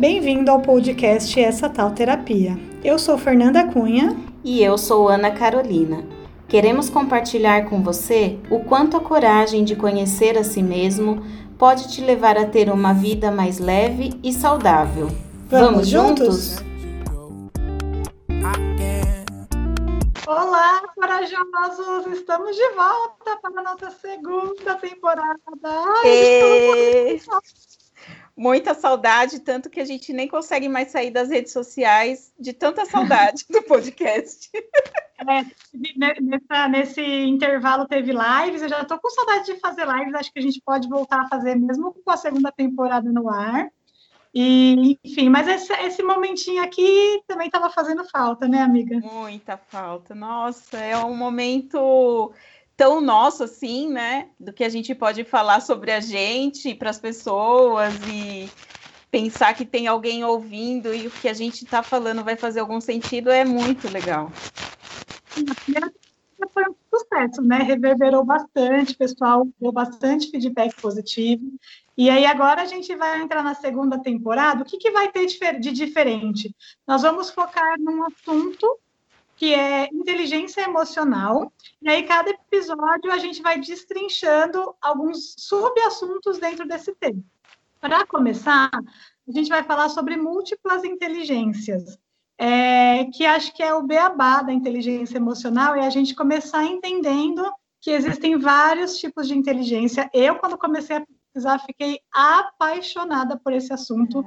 Bem-vindo ao podcast Essa Tal Terapia. Eu sou Fernanda Cunha. E eu sou Ana Carolina. Queremos compartilhar com você o quanto a coragem de conhecer a si mesmo pode te levar a ter uma vida mais leve e saudável. Vamos, Vamos juntos? Olá, corajosos! Estamos de volta para a nossa segunda temporada. Ai, muita saudade, tanto que a gente nem consegue mais sair das redes sociais de tanta saudade do podcast. É, nessa, nesse intervalo teve lives, eu já estou com saudade de fazer lives, acho que a gente pode voltar a fazer mesmo com a segunda temporada no ar. E, enfim, mas esse, esse momentinho aqui também estava fazendo falta, né, amiga? Muita falta. Nossa, é um momento tão nosso assim, né? Do que a gente pode falar sobre a gente para as pessoas e pensar que tem alguém ouvindo e o que a gente está falando vai fazer algum sentido é muito legal. Foi um sucesso, né? Reverberou bastante, pessoal deu bastante feedback positivo. E aí agora a gente vai entrar na segunda temporada. O que, que vai ter de diferente? Nós vamos focar num assunto que é inteligência emocional. E aí, cada episódio, a gente vai destrinchando alguns subassuntos dentro desse tema. Para começar, a gente vai falar sobre múltiplas inteligências, é, que acho que é o beabá da inteligência emocional, e a gente começar entendendo que existem vários tipos de inteligência. Eu, quando comecei a pesquisar, fiquei apaixonada por esse assunto,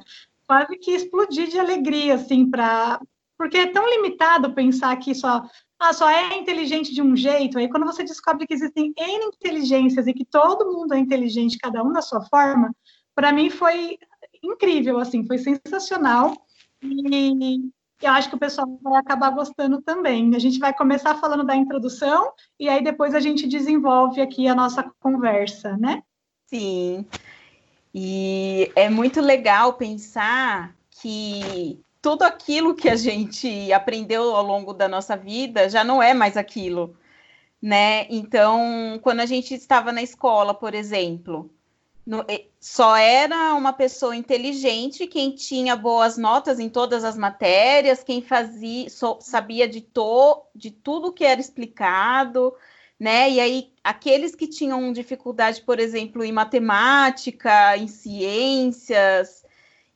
quase que explodi de alegria, assim, para porque é tão limitado pensar que só, ah, só é inteligente de um jeito. Aí quando você descobre que existem N inteligências e que todo mundo é inteligente, cada um da sua forma, para mim foi incrível, assim, foi sensacional. E eu acho que o pessoal vai acabar gostando também. A gente vai começar falando da introdução e aí depois a gente desenvolve aqui a nossa conversa, né? Sim. E é muito legal pensar que tudo aquilo que a gente aprendeu ao longo da nossa vida já não é mais aquilo, né? Então, quando a gente estava na escola, por exemplo, no, só era uma pessoa inteligente quem tinha boas notas em todas as matérias, quem fazia, so, sabia de, to, de tudo que era explicado, né? E aí, aqueles que tinham dificuldade, por exemplo, em matemática, em ciências,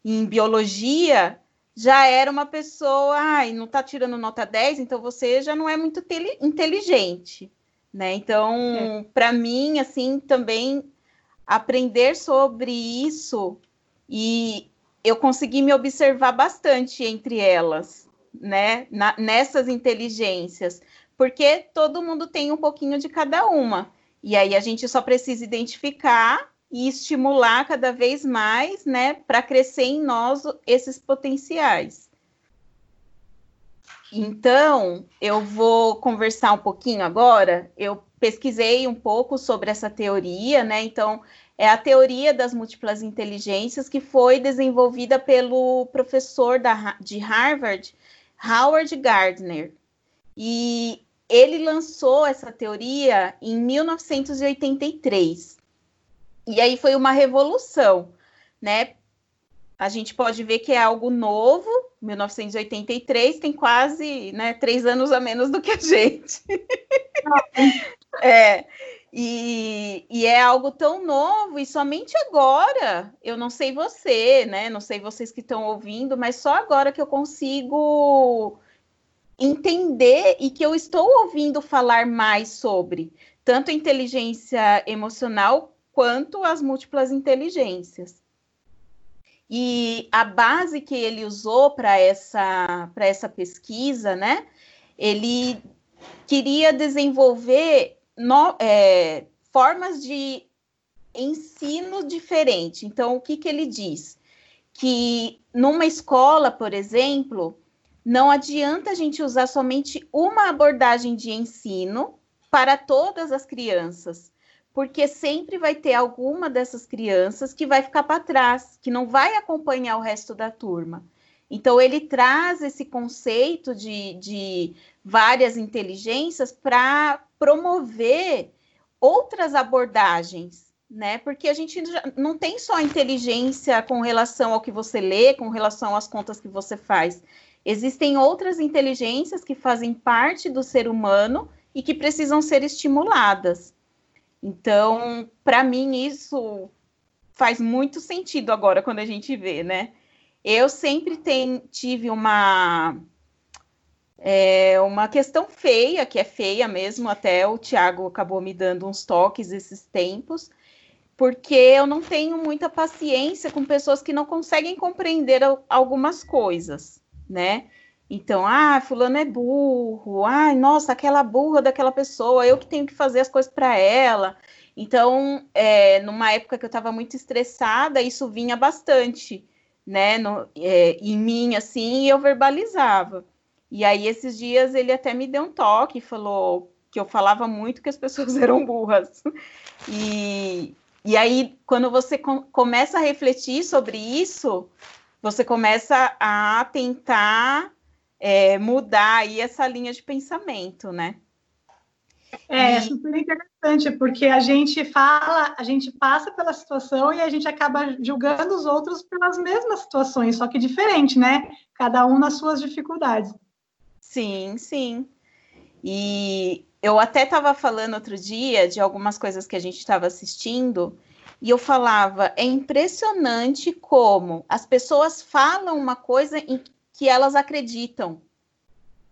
em biologia, já era uma pessoa, ai, não está tirando nota 10, então você já não é muito inteligente, né? Então, é. para mim, assim, também aprender sobre isso e eu consegui me observar bastante entre elas, né? Na, nessas inteligências, porque todo mundo tem um pouquinho de cada uma. E aí a gente só precisa identificar e estimular cada vez mais, né, para crescer em nós esses potenciais. Então, eu vou conversar um pouquinho agora. Eu pesquisei um pouco sobre essa teoria, né? Então, é a teoria das múltiplas inteligências que foi desenvolvida pelo professor da, de Harvard, Howard Gardner. E ele lançou essa teoria em 1983. E aí foi uma revolução, né? A gente pode ver que é algo novo, 1983 tem quase né, três anos a menos do que a gente. é, e, e, é algo tão novo, e somente agora, eu não sei você, né? Não sei vocês que estão ouvindo, mas só agora que eu consigo entender e que eu estou ouvindo falar mais sobre tanto inteligência emocional quanto as múltiplas inteligências. E a base que ele usou para essa, essa pesquisa, né? Ele queria desenvolver no, é, formas de ensino diferente. Então, o que, que ele diz? Que numa escola, por exemplo, não adianta a gente usar somente uma abordagem de ensino para todas as crianças, porque sempre vai ter alguma dessas crianças que vai ficar para trás, que não vai acompanhar o resto da turma. Então, ele traz esse conceito de, de várias inteligências para promover outras abordagens, né? Porque a gente não tem só inteligência com relação ao que você lê, com relação às contas que você faz. Existem outras inteligências que fazem parte do ser humano e que precisam ser estimuladas. Então, para mim, isso faz muito sentido agora quando a gente vê, né? Eu sempre tem, tive uma é, uma questão feia, que é feia mesmo, até o Tiago acabou me dando uns toques esses tempos, porque eu não tenho muita paciência com pessoas que não conseguem compreender algumas coisas, né? Então, ah, fulano é burro, ai, nossa, aquela burra daquela pessoa, eu que tenho que fazer as coisas para ela. Então, é, numa época que eu estava muito estressada, isso vinha bastante, né, no, é, em mim, assim, e eu verbalizava. E aí, esses dias, ele até me deu um toque, falou que eu falava muito que as pessoas eram burras. E, e aí, quando você com, começa a refletir sobre isso, você começa a tentar é, mudar aí essa linha de pensamento, né? É, é super interessante, porque a gente fala, a gente passa pela situação e a gente acaba julgando os outros pelas mesmas situações, só que diferente, né? Cada um nas suas dificuldades. Sim, sim. E eu até estava falando outro dia de algumas coisas que a gente estava assistindo, e eu falava, é impressionante como as pessoas falam uma coisa que elas acreditam.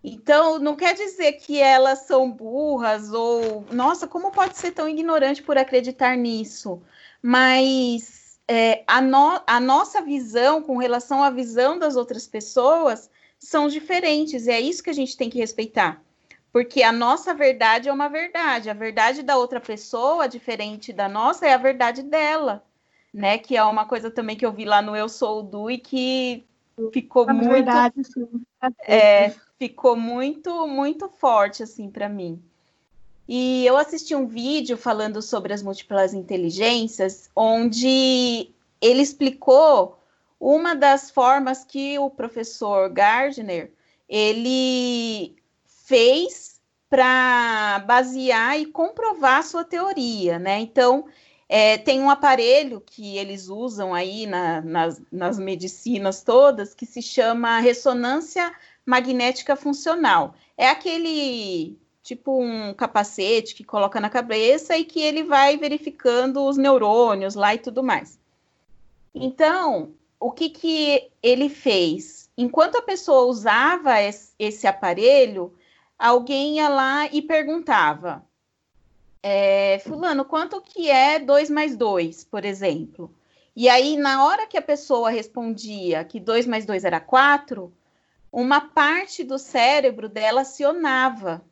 Então, não quer dizer que elas são burras ou, nossa, como pode ser tão ignorante por acreditar nisso? Mas é, a, no, a nossa visão com relação à visão das outras pessoas são diferentes, e é isso que a gente tem que respeitar. Porque a nossa verdade é uma verdade, a verdade da outra pessoa, diferente da nossa, é a verdade dela, né? Que é uma coisa também que eu vi lá no Eu Sou o Du e que ficou muito verdade, é, ficou muito muito forte assim para mim e eu assisti um vídeo falando sobre as múltiplas inteligências onde ele explicou uma das formas que o professor Gardner ele fez para basear e comprovar sua teoria, né? Então é, tem um aparelho que eles usam aí na, nas, nas medicinas todas que se chama ressonância magnética funcional. É aquele tipo um capacete que coloca na cabeça e que ele vai verificando os neurônios lá e tudo mais. Então, o que, que ele fez? Enquanto a pessoa usava esse aparelho, alguém ia lá e perguntava: é, fulano, quanto que é 2 mais 2, por exemplo? E aí, na hora que a pessoa respondia que 2 mais 2 era 4, uma parte do cérebro dela acionava.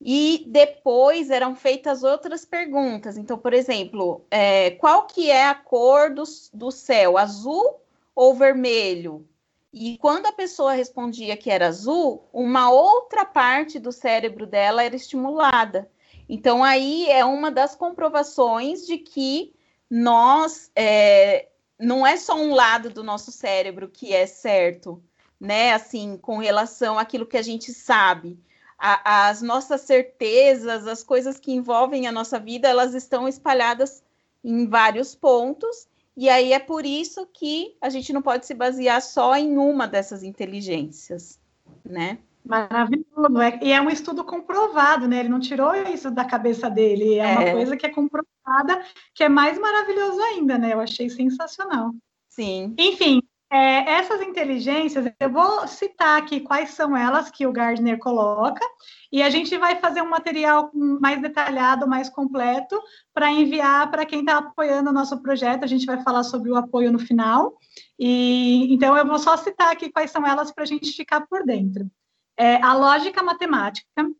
E depois eram feitas outras perguntas. Então, por exemplo, é, qual que é a cor do, do céu, azul ou vermelho? E quando a pessoa respondia que era azul, uma outra parte do cérebro dela era estimulada. Então, aí é uma das comprovações de que nós é, não é só um lado do nosso cérebro que é certo, né? Assim, com relação àquilo que a gente sabe. A, as nossas certezas, as coisas que envolvem a nossa vida, elas estão espalhadas em vários pontos, e aí é por isso que a gente não pode se basear só em uma dessas inteligências, né? Maravilhoso, é, e é um estudo comprovado, né? Ele não tirou isso da cabeça dele, é, é, uma coisa que é comprovada, que é mais maravilhoso ainda, né? Eu achei sensacional. Sim. Enfim, é, essas inteligências, eu vou citar aqui quais são elas que o Gardner coloca, e a gente vai fazer um material mais detalhado, mais completo, para enviar para quem está apoiando o nosso projeto. A gente vai falar sobre o apoio no final. E então eu vou só citar aqui quais são elas para a gente ficar por dentro é, a lógica matemática,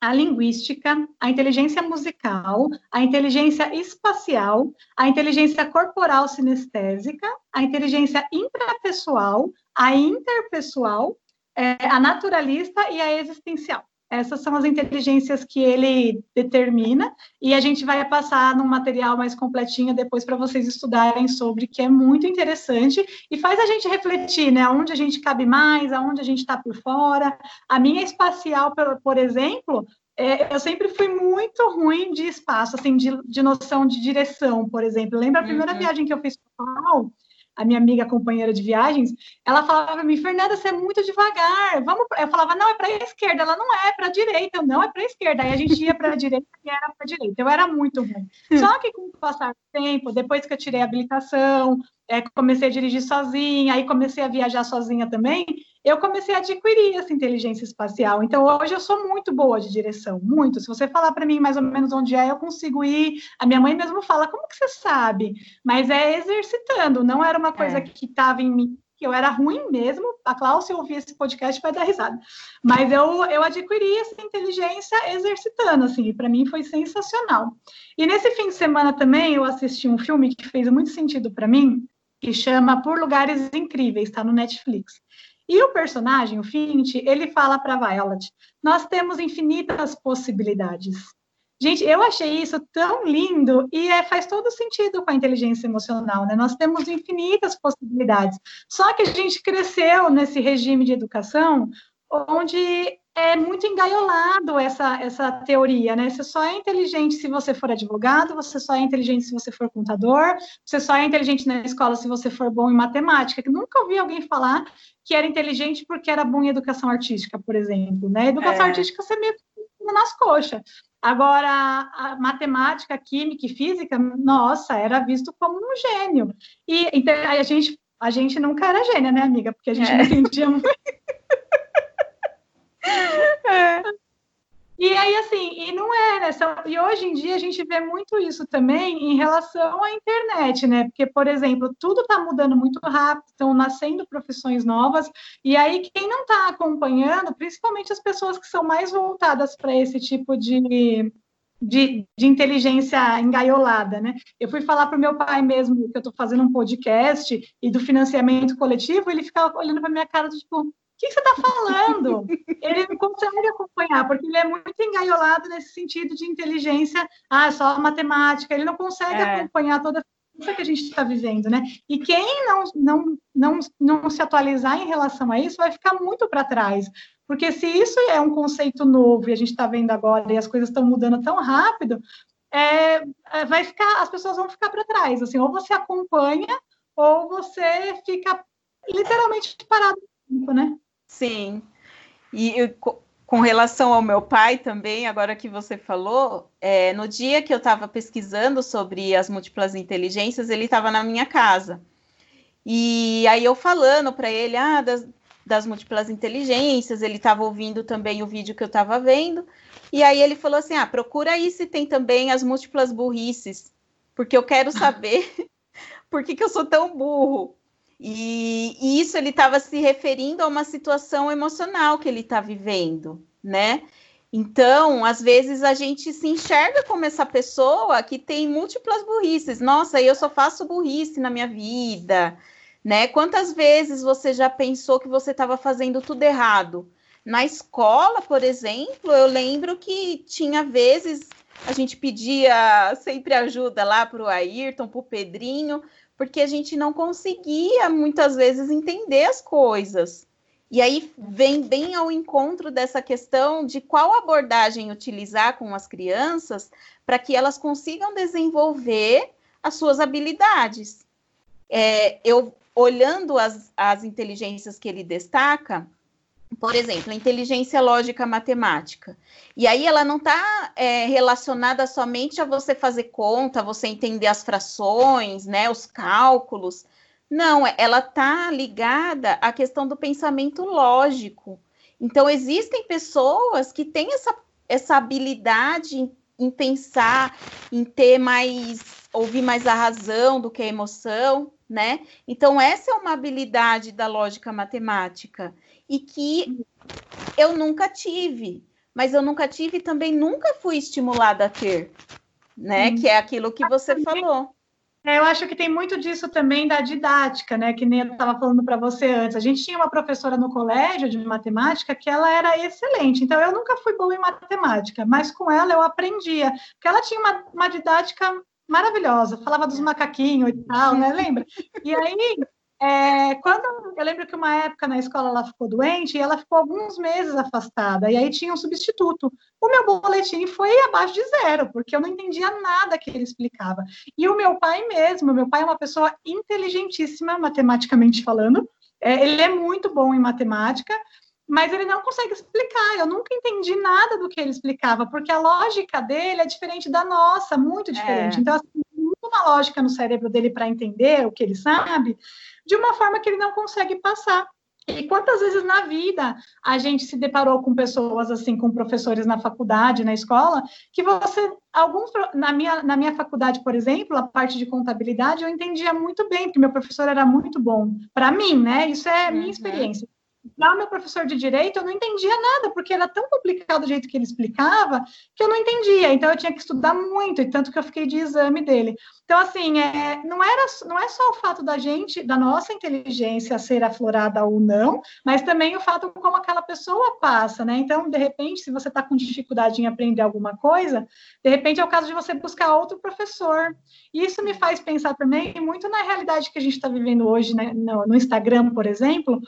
a linguística, a inteligência musical, a inteligência espacial, a inteligência corporal sinestésica, a inteligência intrapessoal, a interpessoal, é, a naturalista e a existencial. Essas são as inteligências que ele determina, e a gente vai passar num material mais completinho depois para vocês estudarem sobre, que é muito interessante e faz a gente refletir, né? Onde a gente cabe mais, aonde a gente está por fora. A minha espacial, por, por exemplo, é, eu sempre fui muito ruim de espaço, assim, de, de noção de direção, por exemplo. Lembra a primeira uhum. viagem que eu fiz para Paulo? A minha amiga companheira de viagens, ela falava para mim, Fernanda, você é muito devagar, vamos. Eu falava, não, é para a esquerda, ela não é para a direita, eu, não é para a esquerda. Aí a gente ia para a direita e era para a direita. Eu era muito ruim. Hum. Só que com o passar do tempo, depois que eu tirei a habilitação, é, comecei a dirigir sozinha, aí comecei a viajar sozinha também, eu comecei a adquirir essa inteligência espacial. Então, hoje eu sou muito boa de direção, muito. Se você falar para mim mais ou menos onde é, eu consigo ir. A minha mãe mesmo fala, como que você sabe? Mas é exercitando, não era uma coisa é. que estava em mim, que eu era ruim mesmo. A Cláudia, ouvir esse podcast, vai dar risada. Mas eu, eu adquiri essa inteligência exercitando, assim, e para mim foi sensacional. E nesse fim de semana também, eu assisti um filme que fez muito sentido para mim, que chama Por Lugares Incríveis, está no Netflix. E o personagem, o Fint, ele fala para Violet: nós temos infinitas possibilidades. Gente, eu achei isso tão lindo e é, faz todo sentido com a inteligência emocional, né? Nós temos infinitas possibilidades. Só que a gente cresceu nesse regime de educação onde é muito engaiolado essa, essa teoria, né? Você só é inteligente se você for advogado, você só é inteligente se você for contador, você só é inteligente na escola se você for bom em matemática. Nunca ouvi alguém falar que era inteligente porque era bom em educação artística, por exemplo, né? Educação é. artística você meio nas coxas. Agora, a matemática, química e física, nossa, era visto como um gênio. E então, a gente, a gente nunca era gênia, né, amiga? Porque a gente é. não entendia muito. É. E aí, assim, e não é, né? E hoje em dia a gente vê muito isso também em relação à internet, né? Porque, por exemplo, tudo está mudando muito rápido, estão nascendo profissões novas, e aí quem não está acompanhando, principalmente as pessoas que são mais voltadas para esse tipo de, de, de, inteligência engaiolada, né? Eu fui falar para o meu pai mesmo que eu estou fazendo um podcast e do financiamento coletivo, ele ficava olhando para minha cara, tipo, que você está falando? ele não consegue acompanhar, porque ele é muito engaiolado nesse sentido de inteligência, ah, só matemática, ele não consegue é. acompanhar toda a que a gente está vivendo, né? E quem não, não, não, não se atualizar em relação a isso vai ficar muito para trás, porque se isso é um conceito novo e a gente está vendo agora e as coisas estão mudando tão rápido, é, é, vai ficar, as pessoas vão ficar para trás, assim, ou você acompanha ou você fica literalmente parado no tempo, né? Sim. E eu, com relação ao meu pai também, agora que você falou, é, no dia que eu estava pesquisando sobre as múltiplas inteligências, ele estava na minha casa. E aí eu falando para ele ah, das, das múltiplas inteligências, ele estava ouvindo também o vídeo que eu estava vendo, e aí ele falou assim: ah, procura aí se tem também as múltiplas burrices, porque eu quero saber por que, que eu sou tão burro. E, e isso ele estava se referindo a uma situação emocional que ele está vivendo, né? Então, às vezes a gente se enxerga como essa pessoa que tem múltiplas burrices. Nossa, eu só faço burrice na minha vida, né? Quantas vezes você já pensou que você estava fazendo tudo errado? Na escola, por exemplo, eu lembro que tinha vezes a gente pedia sempre ajuda lá para o Ayrton, para o Pedrinho, porque a gente não conseguia muitas vezes entender as coisas. E aí vem bem ao encontro dessa questão de qual abordagem utilizar com as crianças para que elas consigam desenvolver as suas habilidades. É, eu olhando as, as inteligências que ele destaca, por exemplo, inteligência lógica matemática. E aí ela não está é, relacionada somente a você fazer conta, você entender as frações, né, os cálculos. Não, ela está ligada à questão do pensamento lógico. Então, existem pessoas que têm essa, essa habilidade em, em pensar, em ter mais, ouvir mais a razão do que a emoção, né? Então, essa é uma habilidade da lógica matemática e que eu nunca tive, mas eu nunca tive e também nunca fui estimulada a ter, né? Hum. Que é aquilo que você falou. É, eu acho que tem muito disso também da didática, né? Que nem eu estava falando para você antes. A gente tinha uma professora no colégio de matemática que ela era excelente. Então, eu nunca fui boa em matemática, mas com ela eu aprendia. Porque ela tinha uma, uma didática maravilhosa. Falava dos macaquinhos e tal, né? Lembra? E aí, é, quando eu lembro que uma época na escola ela ficou doente e ela ficou alguns meses afastada, e aí tinha um substituto. O meu boletim foi abaixo de zero, porque eu não entendia nada que ele explicava. E o meu pai mesmo, meu pai é uma pessoa inteligentíssima, matematicamente falando, é, ele é muito bom em matemática, mas ele não consegue explicar. Eu nunca entendi nada do que ele explicava, porque a lógica dele é diferente da nossa, muito diferente. É. Então, assim, uma lógica no cérebro dele para entender o que ele sabe, de uma forma que ele não consegue passar. E quantas vezes na vida a gente se deparou com pessoas assim, com professores na faculdade, na escola, que você, alguns na minha na minha faculdade, por exemplo, a parte de contabilidade eu entendia muito bem, porque meu professor era muito bom para mim, né? Isso é minha uhum. experiência. Já o meu professor de direito, eu não entendia nada, porque era tão complicado o jeito que ele explicava, que eu não entendia. Então, eu tinha que estudar muito, e tanto que eu fiquei de exame dele. Então, assim, é, não, era, não é só o fato da gente, da nossa inteligência ser aflorada ou não, mas também o fato como aquela pessoa passa, né? Então, de repente, se você está com dificuldade em aprender alguma coisa, de repente é o caso de você buscar outro professor. E isso me faz pensar também muito na realidade que a gente está vivendo hoje, né? no, no Instagram, por exemplo,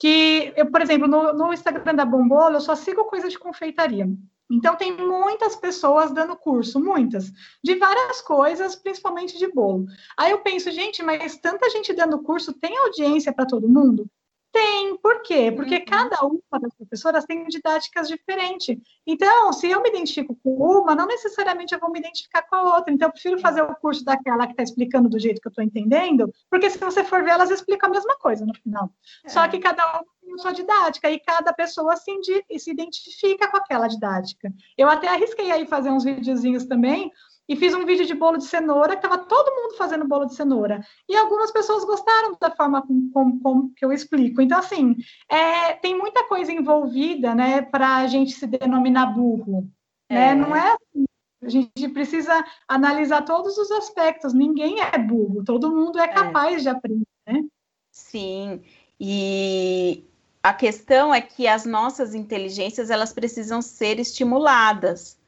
que eu, por exemplo, no, no Instagram da Bombolo, eu só sigo coisa de confeitaria. Então, tem muitas pessoas dando curso, muitas, de várias coisas, principalmente de bolo. Aí eu penso, gente, mas tanta gente dando curso, tem audiência para todo mundo? Tem, por quê? Porque uhum. cada uma das professoras tem didáticas diferentes. Então, se eu me identifico com uma, não necessariamente eu vou me identificar com a outra. Então, eu prefiro fazer o curso daquela que está explicando do jeito que eu estou entendendo, porque se você for ver, elas explicam a mesma coisa no final. É. Só que cada uma tem a sua didática e cada pessoa se, se identifica com aquela didática. Eu até arrisquei aí fazer uns videozinhos também, e fiz um vídeo de bolo de cenoura, que estava todo mundo fazendo bolo de cenoura. E algumas pessoas gostaram da forma como, como, como que eu explico. Então, assim, é, tem muita coisa envolvida, né, para a gente se denominar burro. Né? É. Não é assim. A gente precisa analisar todos os aspectos. Ninguém é burro, todo mundo é, é. capaz é. de aprender, né? Sim. E a questão é que as nossas inteligências elas precisam ser estimuladas.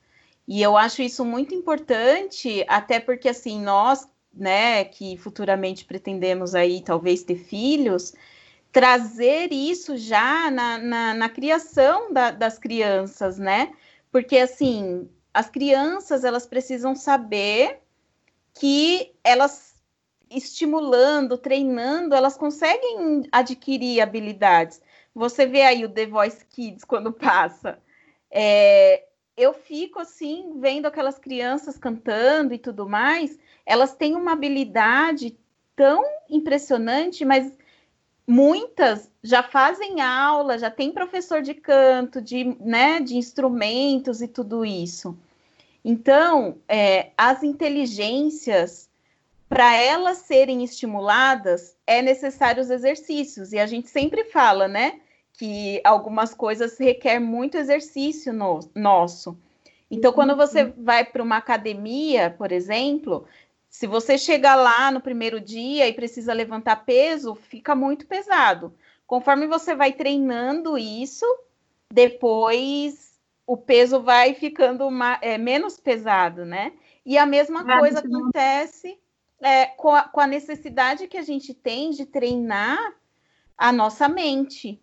E eu acho isso muito importante, até porque assim, nós, né, que futuramente pretendemos aí talvez ter filhos, trazer isso já na, na, na criação da, das crianças, né? Porque assim, as crianças elas precisam saber que elas estimulando, treinando, elas conseguem adquirir habilidades. Você vê aí o The Voice Kids quando passa. É, eu fico assim, vendo aquelas crianças cantando e tudo mais, elas têm uma habilidade tão impressionante, mas muitas já fazem aula, já tem professor de canto, de, né, de instrumentos e tudo isso. Então, é, as inteligências, para elas serem estimuladas, é necessário os exercícios. E a gente sempre fala, né? Que algumas coisas requer muito exercício no, nosso. Então, quando você uhum. vai para uma academia, por exemplo, se você chega lá no primeiro dia e precisa levantar peso, fica muito pesado. Conforme você vai treinando isso, depois o peso vai ficando uma, é, menos pesado, né? E a mesma coisa acontece é, com, a, com a necessidade que a gente tem de treinar a nossa mente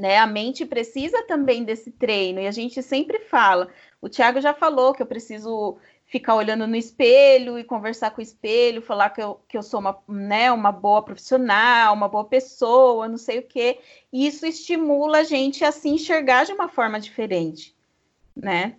né? A mente precisa também desse treino, e a gente sempre fala. O Tiago já falou que eu preciso ficar olhando no espelho e conversar com o espelho, falar que eu, que eu sou uma, né, uma boa profissional, uma boa pessoa, não sei o quê. E isso estimula a gente a se enxergar de uma forma diferente, né?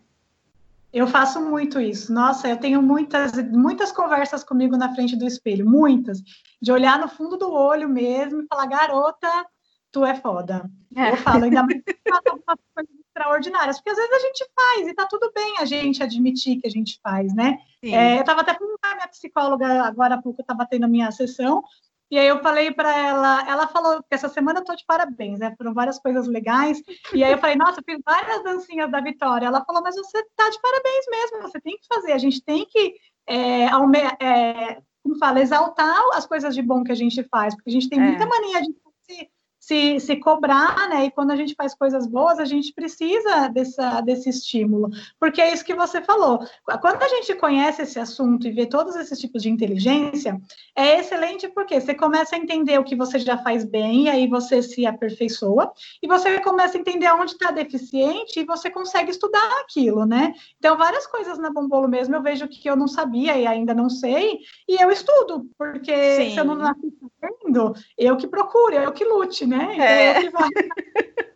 Eu faço muito isso. Nossa, eu tenho muitas, muitas conversas comigo na frente do espelho, muitas. De olhar no fundo do olho mesmo e falar, garota, tu é foda. É. Eu falo, ainda mais que faz algumas coisas extraordinárias, porque às vezes a gente faz e tá tudo bem a gente admitir que a gente faz, né? É, eu estava até com a minha psicóloga agora há pouco, eu estava tendo a minha sessão, e aí eu falei para ela, ela falou que essa semana eu tô de parabéns, né? Foram várias coisas legais. E aí eu falei, nossa, eu fiz várias dancinhas da vitória. Ela falou, mas você tá de parabéns mesmo, você tem que fazer, a gente tem que é, é, como fala, exaltar as coisas de bom que a gente faz, porque a gente tem é. muita mania de se se, cobrar, né? E quando a gente faz coisas boas, a gente precisa dessa, desse estímulo, porque é isso que você falou. Quando a gente conhece esse assunto e vê todos esses tipos de inteligência, é excelente porque você começa a entender o que você já faz bem, e aí você se aperfeiçoa, e você começa a entender onde está deficiente e você consegue estudar aquilo, né? Então, várias coisas na Bombolo mesmo eu vejo que eu não sabia e ainda não sei, e eu estudo, porque Sim. se eu não nasci sabendo, eu que procuro, eu que lute, né? Então, é. vou...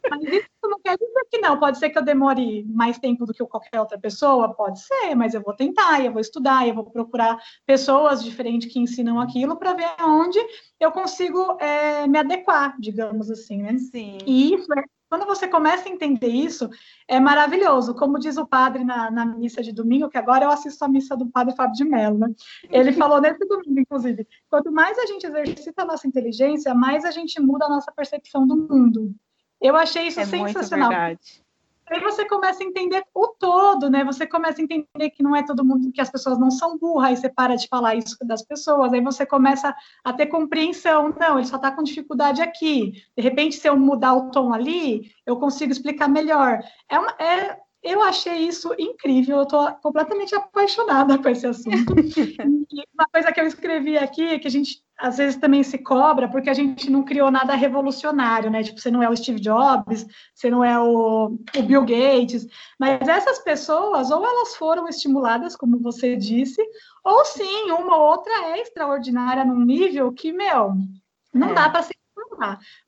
Mas isso não quer dizer que não. Pode ser que eu demore mais tempo do que qualquer outra pessoa, pode ser, mas eu vou tentar, eu vou estudar, eu vou procurar pessoas diferentes que ensinam aquilo para ver onde eu consigo é, me adequar, digamos assim, né? Sim. E isso é quando você começa a entender isso, é maravilhoso. Como diz o padre na, na, missa de domingo, que agora eu assisto a missa do padre Fábio de Mello, né? Ele falou nesse domingo, inclusive, quanto mais a gente exercita a nossa inteligência, mais a gente muda a nossa percepção do mundo. Eu achei isso é sensacional. Muito verdade. Aí você começa a entender o todo, né? Você começa a entender que não é todo mundo, que as pessoas não são burras, aí você para de falar isso das pessoas, aí você começa a ter compreensão. Não, ele só está com dificuldade aqui. De repente, se eu mudar o tom ali, eu consigo explicar melhor. É, uma, é eu achei isso incrível, eu estou completamente apaixonada com esse assunto. e uma coisa que eu escrevi aqui, que a gente às vezes também se cobra, porque a gente não criou nada revolucionário, né? Tipo, você não é o Steve Jobs, você não é o, o Bill Gates, mas essas pessoas, ou elas foram estimuladas, como você disse, ou sim, uma ou outra é extraordinária num nível que, meu, não é. dá para se.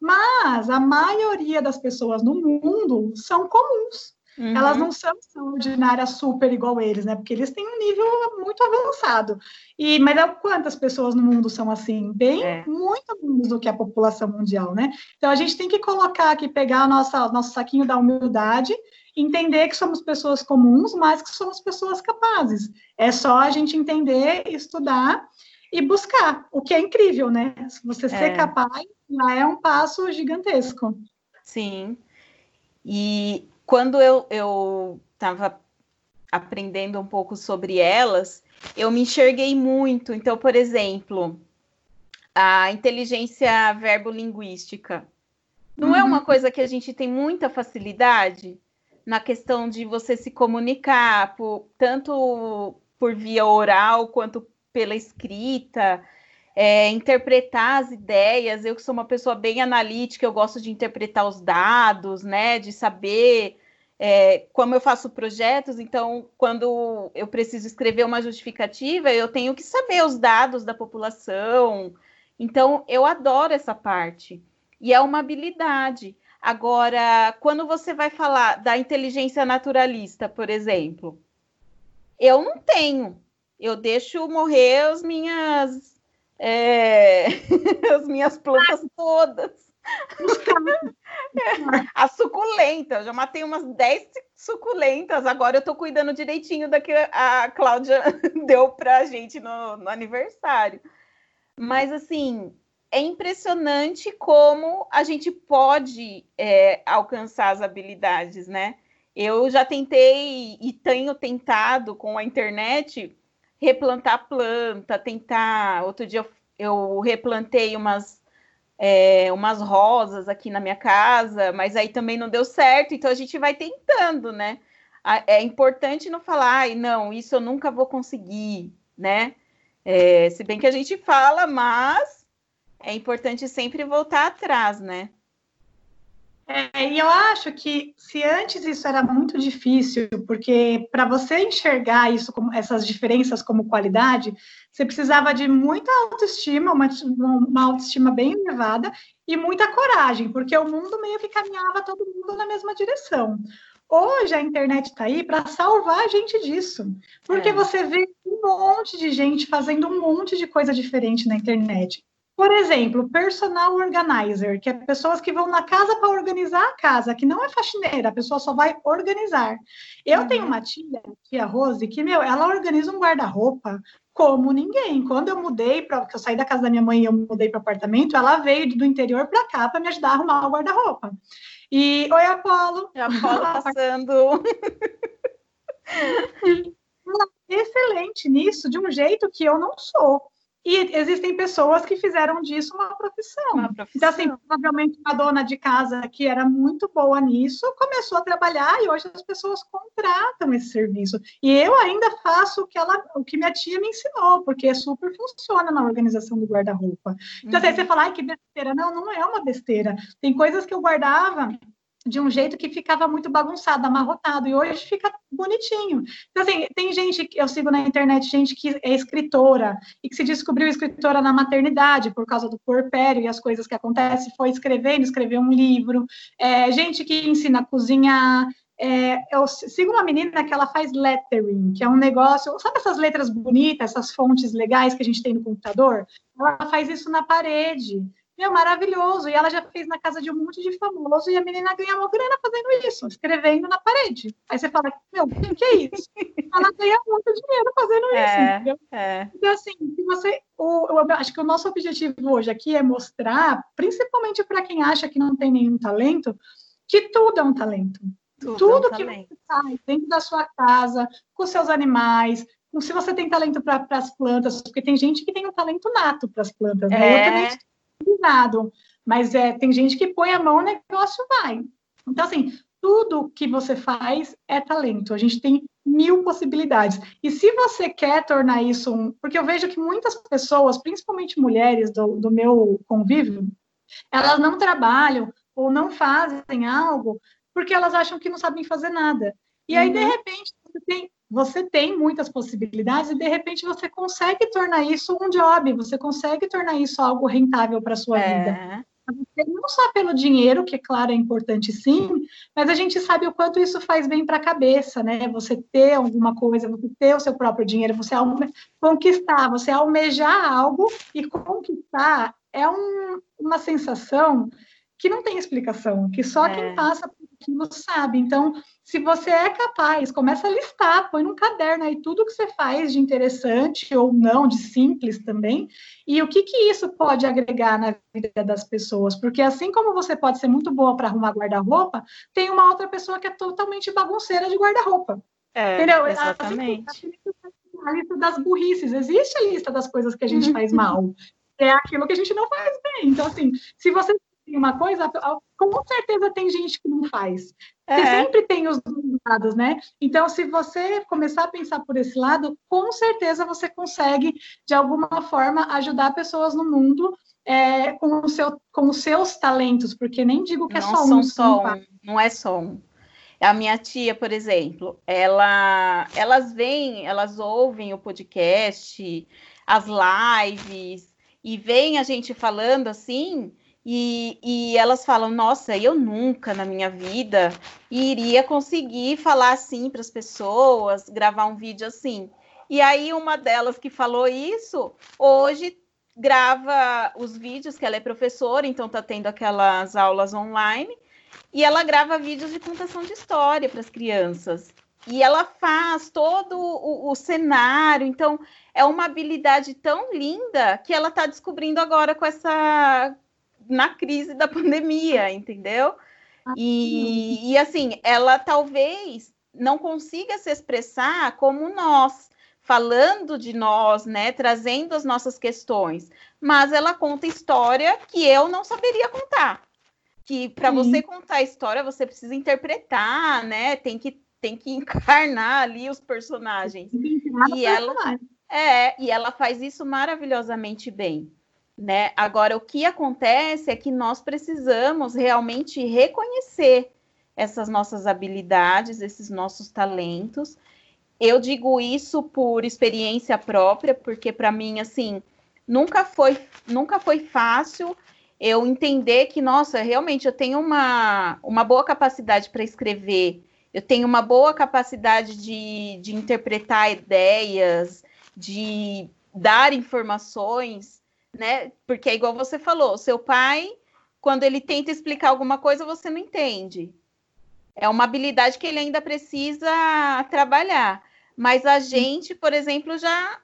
Mas a maioria das pessoas no mundo são comuns. Uhum. Elas não são extraordinárias super igual eles, né? Porque eles têm um nível muito avançado. E, mas é quantas pessoas no mundo são assim? Bem, é. muito menos do que a população mundial, né? Então a gente tem que colocar aqui, pegar a nossa, nosso saquinho da humildade, entender que somos pessoas comuns, mas que somos pessoas capazes. É só a gente entender, estudar e buscar, o que é incrível, né? Você ser é. capaz, já é um passo gigantesco. Sim. E quando eu estava aprendendo um pouco sobre elas, eu me enxerguei muito. Então, por exemplo, a inteligência verbolinguística não uhum. é uma coisa que a gente tem muita facilidade na questão de você se comunicar, por, tanto por via oral quanto pela escrita, é, interpretar as ideias. Eu que sou uma pessoa bem analítica, eu gosto de interpretar os dados, né? De saber é, como eu faço projetos, então quando eu preciso escrever uma justificativa, eu tenho que saber os dados da população. Então eu adoro essa parte. E é uma habilidade. Agora, quando você vai falar da inteligência naturalista, por exemplo, eu não tenho. Eu deixo morrer as minhas é, as minhas plantas todas. a suculenta, eu já matei umas 10 suculentas, agora eu tô cuidando direitinho da que a Cláudia deu pra gente no, no aniversário. Mas assim, é impressionante como a gente pode é, alcançar as habilidades, né? Eu já tentei e tenho tentado com a internet replantar planta, tentar. Outro dia eu, eu replantei umas, é, umas rosas aqui na minha casa, mas aí também não deu certo, então a gente vai tentando, né? É importante não falar, ai, não, isso eu nunca vou conseguir, né? É, se bem que a gente fala, mas é importante sempre voltar atrás, né? É, e eu acho que se antes isso era muito difícil, porque para você enxergar isso como essas diferenças como qualidade, você precisava de muita autoestima, uma, uma autoestima bem elevada e muita coragem, porque o mundo meio que caminhava todo mundo na mesma direção. Hoje a internet está aí para salvar a gente disso, porque é. você vê um monte de gente fazendo um monte de coisa diferente na internet. Por exemplo, personal organizer, que é pessoas que vão na casa para organizar a casa, que não é faxineira, a pessoa só vai organizar. Eu uhum. tenho uma tia, tia Rose, que, meu, ela organiza um guarda-roupa como ninguém. Quando eu mudei, para eu saí da casa da minha mãe e eu mudei para o apartamento, ela veio do interior para cá para me ajudar a arrumar o guarda-roupa. E, oi, Apolo. É Apolo passando. excelente nisso, de um jeito que eu não sou. E existem pessoas que fizeram disso uma profissão. uma profissão. Então, assim, provavelmente uma dona de casa que era muito boa nisso começou a trabalhar e hoje as pessoas contratam esse serviço. E eu ainda faço o que, ela, o que minha tia me ensinou, porque super funciona na organização do guarda-roupa. Então, uhum. aí você fala, ai, que besteira. Não, não é uma besteira. Tem coisas que eu guardava de um jeito que ficava muito bagunçado, amarrotado, e hoje fica bonitinho. Então, assim, tem gente que eu sigo na internet, gente que é escritora, e que se descobriu escritora na maternidade, por causa do porpério e as coisas que acontecem, foi escrevendo, escreveu um livro, é, gente que ensina a cozinhar, é, eu sigo uma menina que ela faz lettering, que é um negócio, sabe essas letras bonitas, essas fontes legais que a gente tem no computador? Ela faz isso na parede. Meu, maravilhoso. E ela já fez na casa de um monte de famoso e a menina ganha uma grana fazendo isso, escrevendo na parede. Aí você fala, meu, o que é isso? ela ganha muito dinheiro fazendo é, isso, entendeu? É. Então, assim, você. O, eu acho que o nosso objetivo hoje aqui é mostrar, principalmente para quem acha que não tem nenhum talento, que tudo é um talento. Tudo, tudo é um que talento. você faz dentro da sua casa, com seus animais, se você tem talento para as plantas, porque tem gente que tem um talento nato para as plantas, né? É. Eu também combinado, mas é, tem gente que põe a mão, o negócio vai. Então, assim, tudo que você faz é talento. A gente tem mil possibilidades. E se você quer tornar isso um. Porque eu vejo que muitas pessoas, principalmente mulheres do, do meu convívio, elas não trabalham ou não fazem algo porque elas acham que não sabem fazer nada. E aí, uhum. de repente, você tem você tem muitas possibilidades e de repente você consegue tornar isso um job, você consegue tornar isso algo rentável para sua é. vida. Não só pelo dinheiro, que é claro é importante sim, mas a gente sabe o quanto isso faz bem para a cabeça, né? Você ter alguma coisa, você ter o seu próprio dinheiro, você conquistar, você almejar algo e conquistar é um, uma sensação que não tem explicação, que só é. quem passa aquilo sabe. Então, se você é capaz, começa a listar, põe num caderno aí tudo que você faz de interessante ou não, de simples também, e o que que isso pode agregar na vida das pessoas, porque assim como você pode ser muito boa para arrumar guarda-roupa, tem uma outra pessoa que é totalmente bagunceira de guarda-roupa. É, entendeu? Exatamente. A, a lista das burrices, existe a lista das coisas que a gente faz mal. É aquilo que a gente não faz bem. Então, assim, se você uma coisa, com certeza tem gente que não faz. É. sempre tem os lados, né? Então, se você começar a pensar por esse lado, com certeza você consegue, de alguma forma, ajudar pessoas no mundo é, com, o seu, com os seus talentos, porque nem digo que é não é só um. Só um não é só um. A minha tia, por exemplo, ela, elas vêm, elas ouvem o podcast, as lives, e vem a gente falando assim, e, e, elas falam: Nossa, eu nunca na minha vida iria conseguir falar assim para as pessoas, gravar um vídeo assim. E aí, uma delas que falou isso, hoje grava os vídeos, que ela é professora, então está tendo aquelas aulas online, e ela grava vídeos de contação de história para as crianças. E ela faz todo o, o, cenário, então é uma habilidade tão linda que ela está descobrindo agora com essa na crise da pandemia, entendeu? Ah, e, e assim, ela talvez não consiga se expressar como nós, falando de nós, né, trazendo as nossas questões, mas ela conta história que eu não saberia contar. Que para você contar a história, você precisa interpretar, né? Tem que tem que encarnar ali os personagens. E ela é, e ela faz isso maravilhosamente bem né? Agora, o que acontece é que nós precisamos realmente reconhecer essas nossas habilidades, esses nossos talentos. Eu digo isso por experiência própria, porque para mim, assim, nunca foi, nunca foi fácil eu entender que, nossa, realmente eu tenho uma, uma boa capacidade para escrever, eu tenho uma boa capacidade de, de interpretar ideias, de dar informações, né? Porque é igual você falou, seu pai, quando ele tenta explicar alguma coisa, você não entende. É uma habilidade que ele ainda precisa trabalhar. Mas a gente, por exemplo, já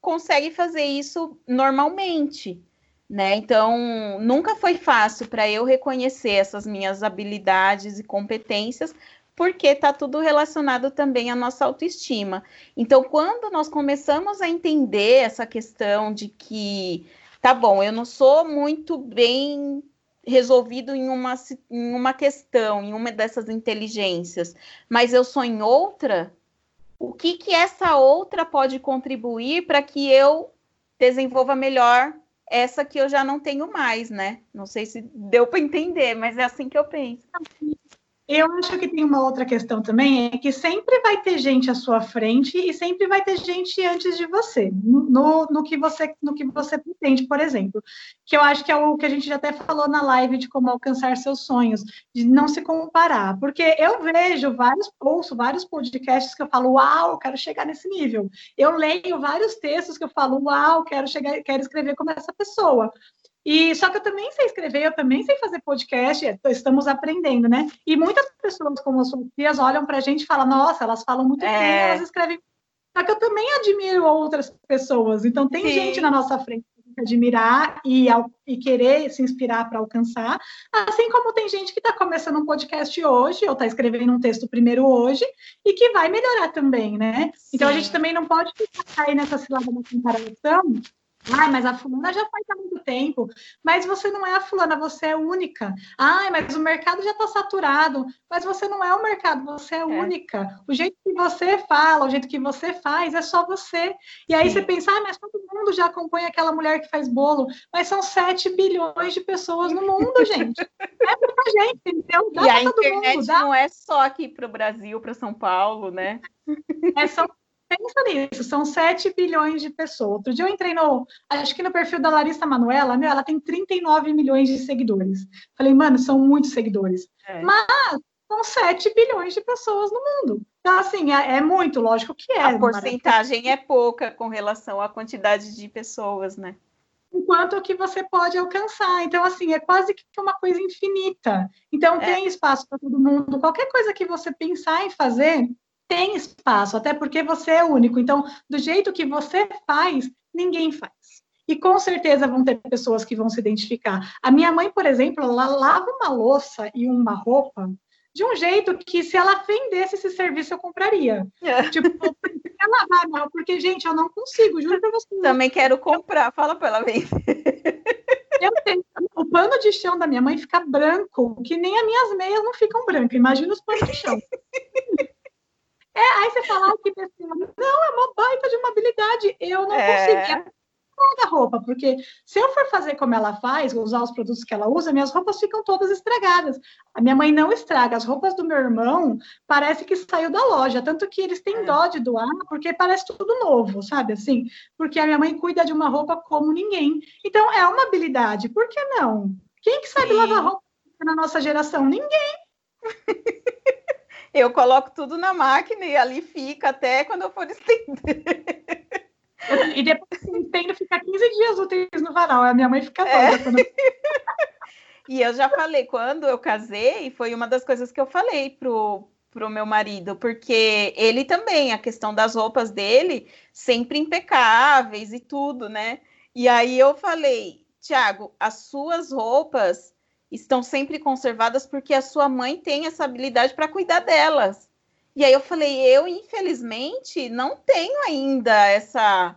consegue fazer isso normalmente, né? Então, nunca foi fácil para eu reconhecer essas minhas habilidades e competências, porque está tudo relacionado também à nossa autoestima. Então, quando nós começamos a entender essa questão de que, tá bom, eu não sou muito bem resolvido em uma, em uma questão, em uma dessas inteligências, mas eu sou em outra, o que que essa outra pode contribuir para que eu desenvolva melhor essa que eu já não tenho mais, né? Não sei se deu para entender, mas é assim que eu penso. Eu acho que tem uma outra questão também, é que sempre vai ter gente à sua frente e sempre vai ter gente antes de você, no, no que você no que você pretende, por exemplo. Que eu acho que é o que a gente já até falou na live de como alcançar seus sonhos, de não se comparar. Porque eu vejo vários, ouço vários podcasts que eu falo, uau, eu quero chegar nesse nível. Eu leio vários textos que eu falo, uau, quero chegar, quero escrever como essa pessoa. E só que eu também sei escrever, eu também sei fazer podcast, é, estamos aprendendo, né? E muitas pessoas, como as Sofias, olham para a gente e falam, nossa, elas falam muito é... bem, elas escrevem. Só que eu também admiro outras pessoas. Então tem Sim. gente na nossa frente que admirar e, e querer se inspirar para alcançar, assim como tem gente que está começando um podcast hoje, ou está escrevendo um texto primeiro hoje, e que vai melhorar também, né? Sim. Então a gente também não pode ficar aí nessa cilada da comparação, Ai, mas a fulana já faz há muito tempo. Mas você não é a fulana, você é única. Ai, mas o mercado já está saturado. Mas você não é o mercado, você é, é, única. O jeito que você fala, o jeito que você faz, é só você. E aí Sim. você pensa, ah, mas todo mundo já acompanha aquela mulher que faz bolo. Mas são 7 bilhões de pessoas no mundo, gente. É muita gente, entendeu? Dá e a internet mundo, não é só aqui para o Brasil, para São Paulo, né? É só Pensa nisso, são 7 bilhões de pessoas. Outro dia eu entrei no, acho que no perfil da Larissa Manuela, meu, ela tem 39 milhões de seguidores. Falei, mano, são muitos seguidores. É. Mas são 7 bilhões de pessoas no mundo. Então, assim, é, é muito, lógico que é. A porcentagem é pouca com relação à quantidade de pessoas, né? Enquanto que você pode alcançar. Então, assim, é quase que uma coisa infinita. Então, é. tem espaço para todo mundo. Qualquer coisa que você pensar em fazer, tem espaço, até porque você é único. Então, do jeito que você faz, ninguém faz. E com certeza vão ter pessoas que vão se identificar. A minha mãe, por exemplo, ela lava uma louça e uma roupa de um jeito que, se ela vendesse esse serviço, eu compraria. É. Tipo, ela vai, não, porque, gente, eu não consigo, juro pra você. Também quero comprar, fala pra ela vender. Eu tenho, o pano de chão da minha mãe fica branco, que nem as minhas meias não ficam brancas. Imagina os panos de chão. É, aí você fala, ah, que. Não, é uma baita de uma habilidade. Eu não é... consegui a roupa, porque se eu for fazer como ela faz, usar os produtos que ela usa, minhas roupas ficam todas estragadas. A minha mãe não estraga. As roupas do meu irmão parece que saiu da loja, tanto que eles têm é. dó de doar, porque parece tudo novo, sabe assim? Porque a minha mãe cuida de uma roupa como ninguém. Então é uma habilidade. Por que não? Quem que sabe Sim. lavar roupa na nossa geração? Ninguém. Eu coloco tudo na máquina e ali fica até quando eu for estender. E depois que estendo, fica 15 dias úteis no varal. A minha mãe fica é. toda. É. e eu já falei, quando eu casei, foi uma das coisas que eu falei pro, pro meu marido, porque ele também, a questão das roupas dele, sempre impecáveis e tudo, né? E aí eu falei, Tiago, as suas roupas estão sempre conservadas porque a sua mãe tem essa habilidade para cuidar delas. E aí eu falei, eu infelizmente não tenho ainda essa,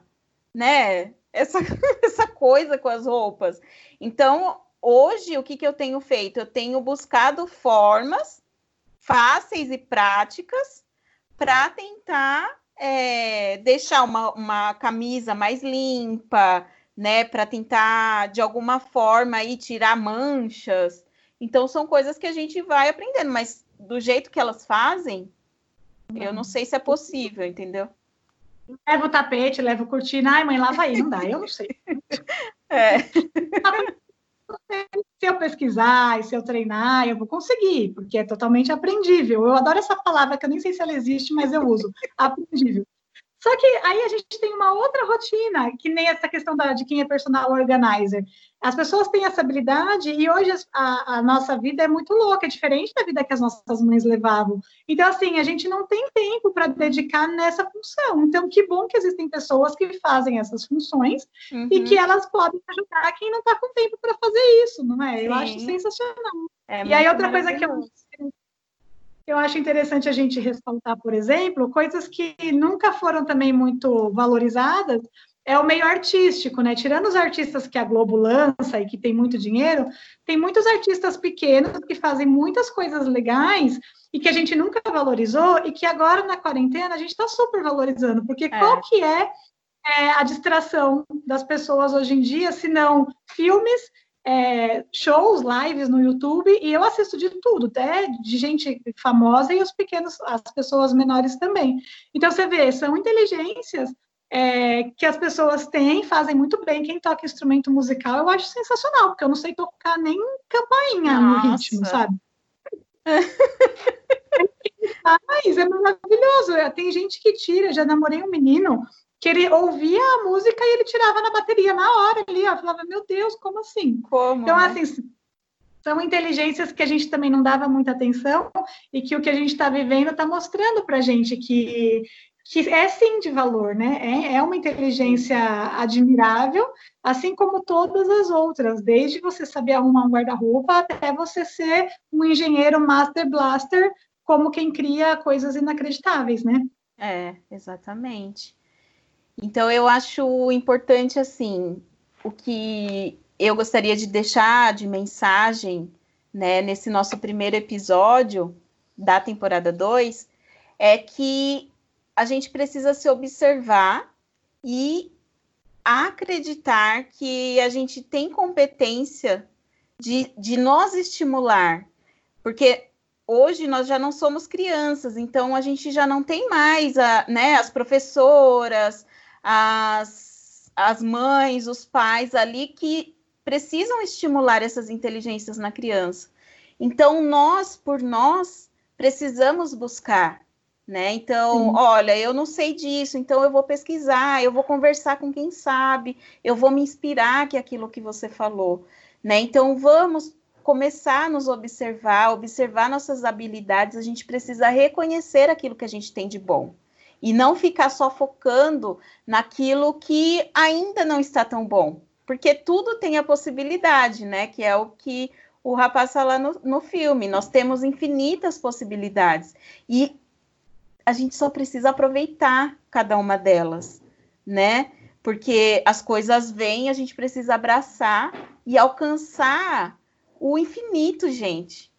né, essa, essa coisa com as roupas. Então, hoje o que, que eu tenho feito? Eu tenho buscado formas fáceis e práticas para tentar é, deixar uma, uma camisa mais limpa, né, para tentar de alguma forma aí tirar manchas. Então são coisas que a gente vai aprendendo, mas do jeito que elas fazem, não. eu não sei se é possível, entendeu? Leva o tapete, leva o cortina, ai mãe, lava aí, não dá, eu não sei. É. Se eu pesquisar se eu treinar, eu vou conseguir, porque é totalmente aprendível. Eu adoro essa palavra que eu nem sei se ela existe, mas eu uso, aprendível. Só que aí a gente tem uma outra rotina, que nem essa questão da, de quem é personal organizer. As pessoas têm essa habilidade e hoje a, a, nossa vida é muito louca, é diferente da vida que as nossas mães levavam. Então, assim, a gente não tem tempo para dedicar nessa função. Então, que bom que existem pessoas que fazem essas funções uhum. e que elas podem ajudar quem não está com tempo para fazer isso, não é? Eu Sim. acho sensacional. É e aí, outra coisa que eu eu acho interessante a gente ressaltar, por exemplo, coisas que nunca foram também muito valorizadas, é o meio artístico, né? Tirando os artistas que a Globo lança e que tem muito dinheiro, tem muitos artistas pequenos que fazem muitas coisas legais e que a gente nunca valorizou e que agora na quarentena a gente está super valorizando, porque é. qual que é, é, a distração das pessoas hoje em dia, se não filmes, é, shows, lives no YouTube, e eu assisto de tudo, até de gente famosa e os pequenos, as pessoas menores também. Então você vê, são inteligências é, que as pessoas têm, fazem muito bem. Quem toca instrumento musical, eu acho sensacional, porque eu não sei tocar nem campainha Nossa. no ritmo, sabe? Mas é maravilhoso. Tem gente que tira, já namorei um menino que ele ouvia a música e ele tirava na bateria na hora ali. Eu falava, meu Deus, como assim? Como? Então, né? assim, são inteligências que a gente também não dava muita atenção e que o que a gente está vivendo está mostrando para a gente que que é sim de valor, né? É, é uma inteligência admirável, assim como todas as outras, desde você saber arrumar um guarda-roupa até você ser um engenheiro master blaster, como quem cria coisas inacreditáveis, né? É, exatamente. Então eu acho importante assim, o que eu gostaria de deixar de mensagem, né, nesse nosso primeiro episódio da temporada 2, é que a gente precisa se observar e acreditar que a gente tem competência de, de nós estimular, porque hoje nós já não somos crianças, então a gente já não tem mais a, né, as professoras, as, as mães, os pais ali que precisam estimular essas inteligências na criança. Então, nós, por nós, precisamos buscar né? Então, Sim. olha, eu não sei disso, então eu vou pesquisar, eu vou conversar com quem sabe, eu vou me inspirar que é aquilo que você falou, né? Então, vamos começar a nos observar, observar nossas habilidades, a gente precisa reconhecer aquilo que a gente tem de bom e não ficar só focando naquilo que ainda não está tão bom, porque tudo tem a possibilidade, né? Que é o que o rapaz fala no, no filme. Nós temos infinitas possibilidades e a gente só precisa aproveitar cada uma delas, né? Porque as coisas vêm, a gente precisa abraçar e alcançar o infinito, gente.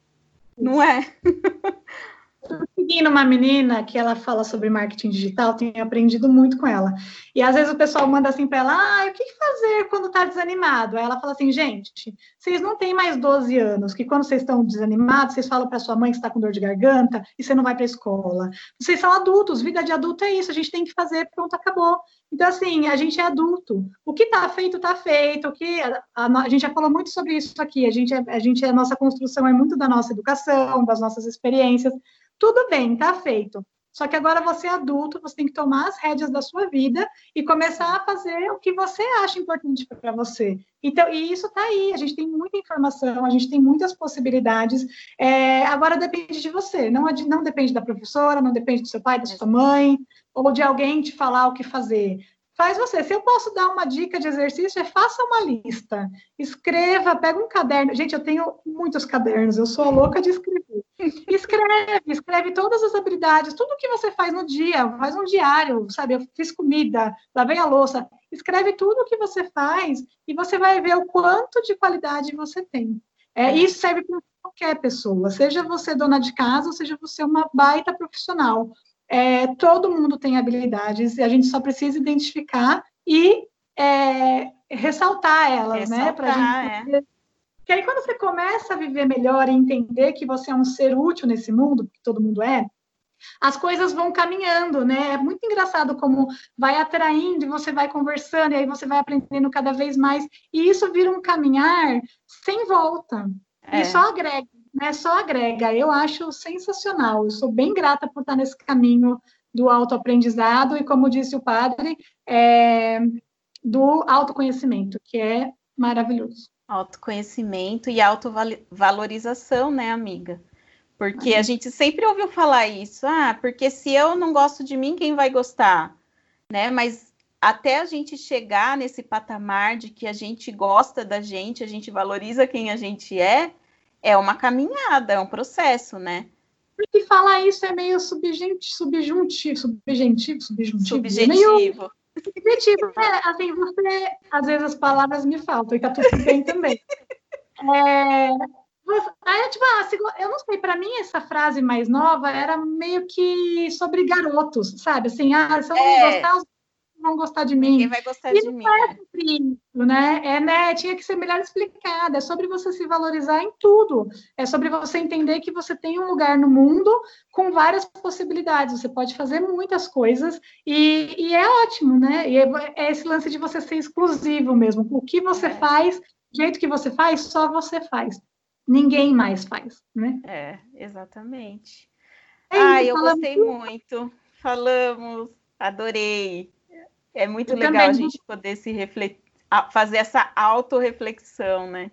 Não é? Estou seguindo uma menina que ela fala sobre marketing digital, tenho aprendido muito com ela. E às vezes o pessoal manda assim para ela: ah, o que fazer quando está desanimado? Aí ela fala assim: gente, vocês não têm mais 12 anos, que quando vocês estão desanimados, vocês falam para sua mãe que está com dor de garganta e você não vai para a escola. Vocês são adultos, vida de adulto é isso, a gente tem que fazer, pronto, acabou. Então, assim, a gente é adulto. O que está feito, está feito. O que a, a, a, gente já falou muito sobre isso aqui. A gente, é, a gente, a nossa construção é muito da nossa educação, das nossas experiências. Tudo bem, está feito. Só que agora você é adulto, você tem que tomar as rédeas da sua vida e começar a fazer o que você acha importante para você. Então, e isso está aí, a gente tem muita informação, a gente tem muitas possibilidades. É, agora depende de você, não, não depende da professora, não depende do seu pai, da sua mãe, ou de alguém te falar o que fazer faz você. Se eu posso dar uma dica de exercício, é faça uma lista. Escreva, pega um caderno. Gente, eu tenho muitos cadernos, eu sou louca de escrever. Escreve, escreve todas as habilidades, tudo que você faz no dia, faz um diário, sabe? Eu fiz comida, lavei a louça. Escreve tudo o que você faz e você vai ver o quanto de qualidade você tem. É, isso serve para qualquer pessoa, seja você dona de casa, ou seja você uma baita profissional. É, todo mundo tem habilidades e a gente só precisa identificar e é, ressaltar elas, né, ressaltar, né? Pra gente é. Que aí, quando você começa a viver melhor e entender que você é um ser útil nesse mundo, que todo mundo é, as coisas vão caminhando, né? É muito engraçado como vai atraindo e você vai conversando, e aí você vai aprendendo cada vez mais, e isso vira um caminhar sem volta. É. E só agrega né, só agrega. Eu acho sensacional. Eu sou bem grata por estar nesse caminho do autoaprendizado e, como disse o padre, é, do autoconhecimento, que é maravilhoso. Autoconhecimento e autovalorização, né, amiga? Porque a gente sempre ouviu falar isso, ah, porque se eu não gosto de mim, quem vai gostar? Né? Mas até a gente chegar nesse patamar de que a gente gosta da gente, a gente valoriza quem a gente é, é uma caminhada, é um processo, né? porque falar isso é meio subjuntivo, subjuntivo, subjuntivo, subjuntivo. Subjetivo. Meio subjetivo. É, assim, você, às vezes as palavras me faltam, e tá tudo bem também. É, Aí, tipo, ah, eu não sei, para mim essa frase mais nova era meio que sobre garotos, sabe? Assim, ah, se eu não é. gostar, os vão gostar de mim. Quem vai gostar e de mim? É sobre isso, né? É, né? Tinha que ser melhor explicado. É sobre você se valorizar em tudo. É sobre você entender que você tem um lugar no mundo com várias possibilidades. Você pode fazer muitas coisas e, e é ótimo, né? E é, é, esse lance de você ser exclusivo mesmo. O que você é. faz, o jeito que você faz, só você faz ninguém mais faz, né? É, exatamente. É ah, eu gostei muito. Falamos, adorei. É muito eu legal a gente poder se refletir, fazer essa autorreflexão, né?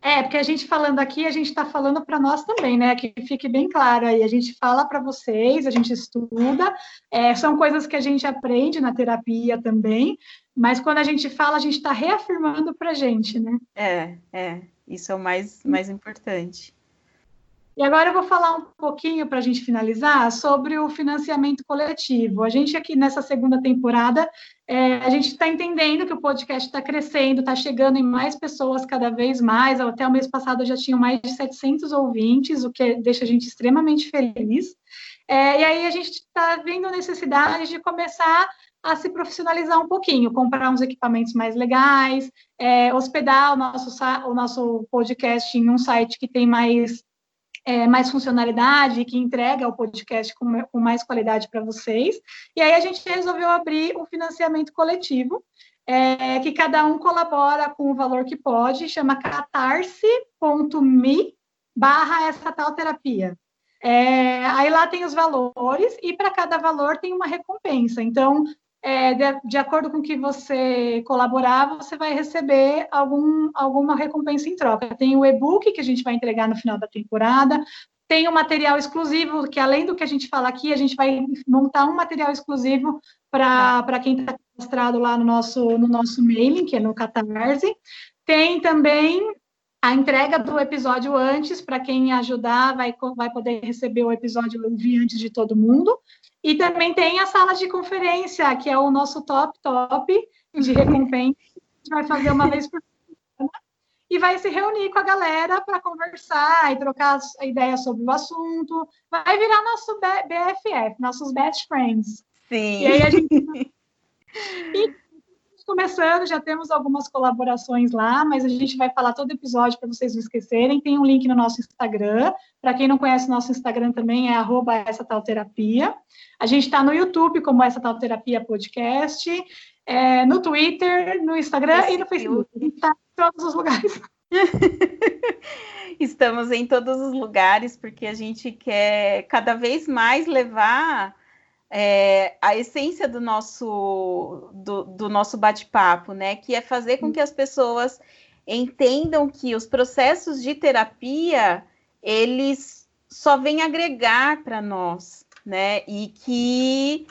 É, porque a gente falando aqui, a gente está falando para nós também, né? Que fique bem claro aí. A gente fala para vocês, a gente estuda, é, são coisas que a gente aprende na terapia também, mas quando a gente fala, a gente está reafirmando para a gente, né? É, é. Isso é o mais, mais importante. E agora eu vou falar um pouquinho para a gente finalizar sobre o financiamento coletivo. A gente aqui nessa segunda temporada, é, a gente está entendendo que o podcast está crescendo, está chegando em mais pessoas cada vez mais. Até o mês passado já tinham mais de 700 ouvintes, o que deixa a gente extremamente feliz. É, e aí a gente está vendo necessidade de começar a se profissionalizar um pouquinho, comprar uns equipamentos mais legais, é, hospedar o nosso, o nosso podcast em um site que tem mais, é, mais funcionalidade, que entrega o podcast com, com mais qualidade para vocês. E aí a gente resolveu abrir um financiamento coletivo, é, que cada um colabora com o valor que pode, chama catarse.me barra essa tal terapia. É, aí lá tem os valores e para cada valor tem uma recompensa. Então, é, de, de, acordo com que você colaborar, você vai receber algum, alguma recompensa em troca. Tem o e-book que a gente vai entregar no final da temporada, tem o um material exclusivo, que além do que a gente fala aqui, a gente vai montar um material exclusivo para quem está cadastrado lá no nosso, no nosso mailing, que é no Catarse. Tem também a entrega do episódio antes, para quem ajudar, vai, vai poder receber o episódio antes de todo mundo. E também tem a sala de conferência, que é o nosso top top de recompensa. A gente vai fazer uma vez por semana e vai se reunir com a galera para conversar e trocar ideias sobre o assunto. Vai virar nosso BFF, nossos best friends. Sim. E aí a gente. e começando, já temos algumas colaborações lá, mas a gente vai falar todo episódio para vocês não esquecerem. Tem um link no nosso Instagram. Para quem não conhece, nosso Instagram também é arroba essa tal terapia. A gente está no YouTube como essa tal terapia podcast, é, no Twitter, no Instagram Esse e no Facebook. A gente está em todos os lugares. Estamos em todos os lugares porque a gente quer cada vez mais levar é, a essência do nosso, do, do nosso bate-papo, né? Que é fazer com que as pessoas entendam que os processos de terapia eles só vêm agregar para nós, né? E que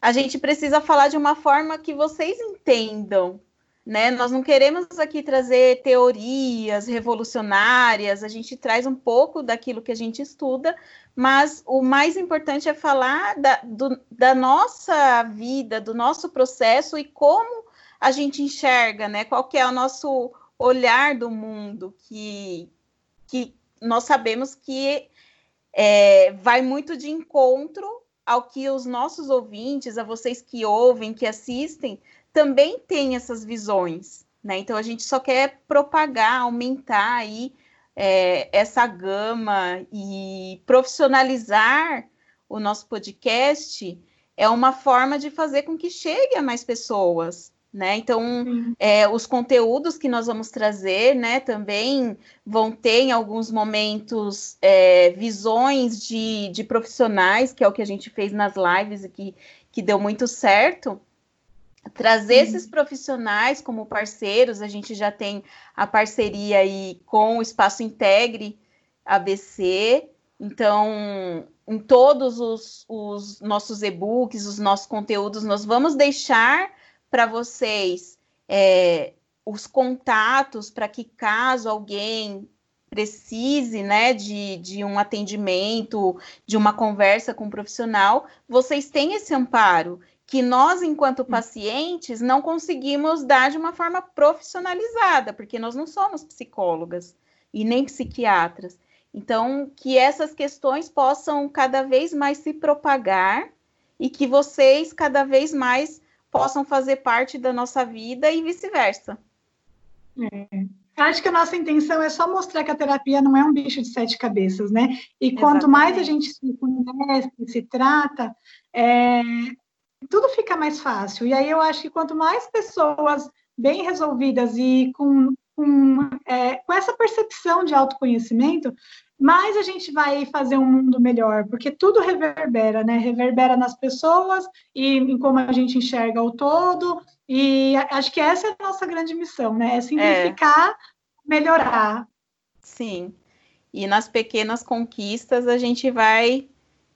a gente precisa falar de uma forma que vocês entendam, né? Nós não queremos aqui trazer teorias revolucionárias, a gente traz um pouco daquilo que a gente estuda, mas o mais importante é falar da, do, da nossa vida, do nosso processo e como a gente enxerga, né? Qual que é o nosso olhar do mundo, que, que nós sabemos que é, vai muito de encontro ao que os nossos ouvintes, a vocês que ouvem, que assistem, também tem essas visões, né? Então a gente só quer propagar, aumentar aí é, essa gama e profissionalizar o nosso podcast é uma forma de fazer com que chegue a mais pessoas, né? Então, é, os conteúdos que nós vamos trazer, né, também vão ter em alguns momentos é, visões de, de profissionais, que é o que a gente fez nas lives e que, que deu muito certo trazer uhum. esses profissionais como parceiros, a gente já tem a parceria aí com o Espaço Integre ABC, então em todos os, os nossos e-books, os nossos conteúdos, nós vamos deixar para vocês é, os contatos para que caso alguém precise, né, de, de um atendimento, de uma conversa com um profissional, vocês têm esse amparo que nós, enquanto pacientes, não conseguimos dar de uma forma profissionalizada, porque nós não somos psicólogas e nem psiquiatras. Então, que essas questões possam cada vez mais se propagar e que vocês cada vez mais possam fazer parte da nossa vida e vice-versa. É. Acho que a nossa intenção é só mostrar que a terapia não é um bicho de sete cabeças, né? E Exatamente. quanto mais a gente se conhece, se trata, é, tudo fica mais fácil. E aí eu acho que quanto mais pessoas bem resolvidas e com, com, é, com essa percepção de autoconhecimento, mais a gente vai fazer um mundo melhor, porque tudo reverbera, né? Reverbera nas pessoas e em como a gente enxerga o todo. E acho que essa é a nossa grande missão, né? É simplificar, é. melhorar. Sim. E nas pequenas conquistas a gente vai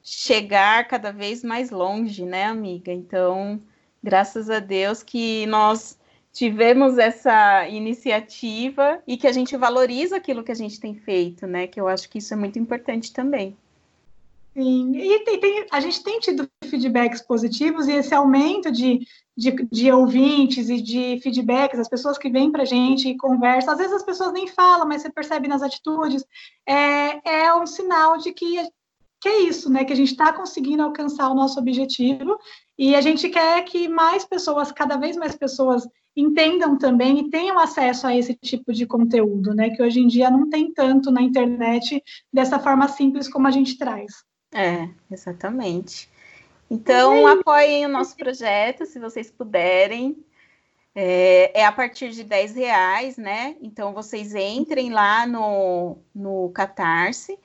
chegar cada vez mais longe, né, amiga? Então, graças a Deus que nós tivemos essa iniciativa e que a gente valoriza aquilo que a gente tem feito, né? Que eu acho que isso é muito importante também. Sim, e tem, tem, a gente tem tido feedbacks positivos e esse aumento de, de, de ouvintes e de feedbacks, as pessoas que vêm para a gente e conversam, às vezes as pessoas nem falam, mas você percebe nas atitudes, é, é um sinal de que, que é isso, né? Que a gente está conseguindo alcançar o nosso objetivo e a gente quer que mais pessoas, cada vez mais pessoas, entendam também e tenham acesso a esse tipo de conteúdo, né? Que hoje em dia não tem tanto na internet dessa forma simples como a gente traz. É, exatamente. Então, apoiem o nosso projeto, se vocês puderem. É, é, a partir de 10 reais, né? Então, vocês entrem lá no, no Catarse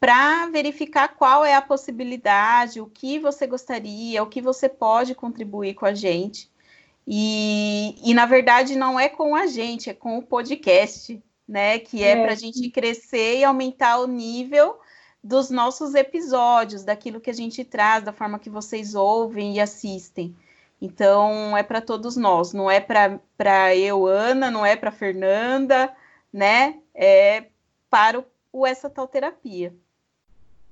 para verificar qual é a possibilidade, o que você gostaria, o que você pode contribuir com a gente. E, e na verdade não é com a gente, é com o podcast, né? Que é, é. para a gente crescer e aumentar o nível dos nossos episódios, daquilo que a gente traz, da forma que vocês ouvem e assistem. Então é para todos nós, não é para eu, Ana, não é para Fernanda, né? É para o, o essa tal terapia.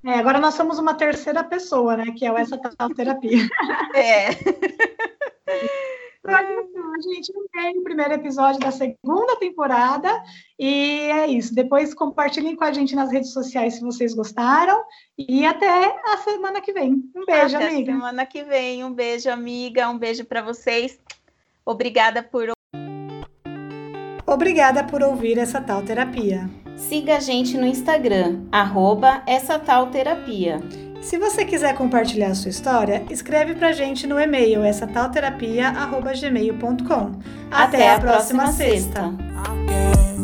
É, agora nós somos uma terceira pessoa, né? Que é essa tal terapia. É. A gente tem o primeiro episódio da segunda temporada. E é isso. Depois compartilhem com a gente nas redes sociais se vocês gostaram. E até a semana que vem. Um beijo, até amiga. Semana que vem. Um beijo, amiga. Um beijo para vocês. Obrigada por. Obrigada por ouvir essa tal terapia. Siga a gente no Instagram, arroba essa tal terapia. Se você quiser compartilhar a sua história, escreve pra gente no e-mail essa talterapia@gmail.com. Até, Até a próxima, próxima sexta. sexta.